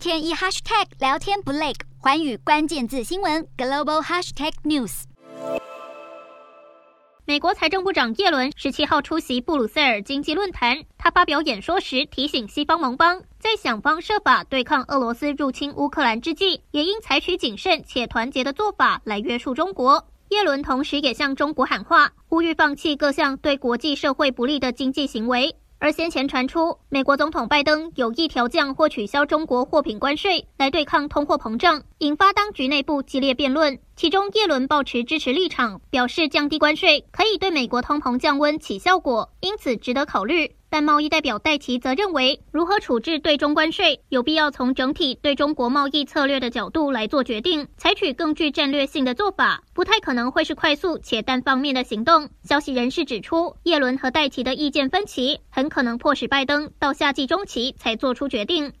天一 hashtag 聊天不累，寰宇关键字新闻 global hashtag news。美国财政部长耶伦十七号出席布鲁塞尔经济论坛，他发表演说时提醒西方盟邦，在想方设法对抗俄罗斯入侵乌克兰之际，也应采取谨慎且团结的做法来约束中国。耶伦同时也向中国喊话，呼吁放弃各项对国际社会不利的经济行为。而先前传出，美国总统拜登有意调降或取消中国货品关税，来对抗通货膨胀，引发当局内部激烈辩论。其中，叶伦抱持支持立场，表示降低关税可以对美国通膨降温起效果，因此值得考虑。但贸易代表戴琪则认为，如何处置对中关税，有必要从整体对中国贸易策略的角度来做决定，采取更具战略性的做法，不太可能会是快速且单方面的行动。消息人士指出，叶伦和戴琪的意见分歧，很可能迫使拜登到夏季中期才做出决定。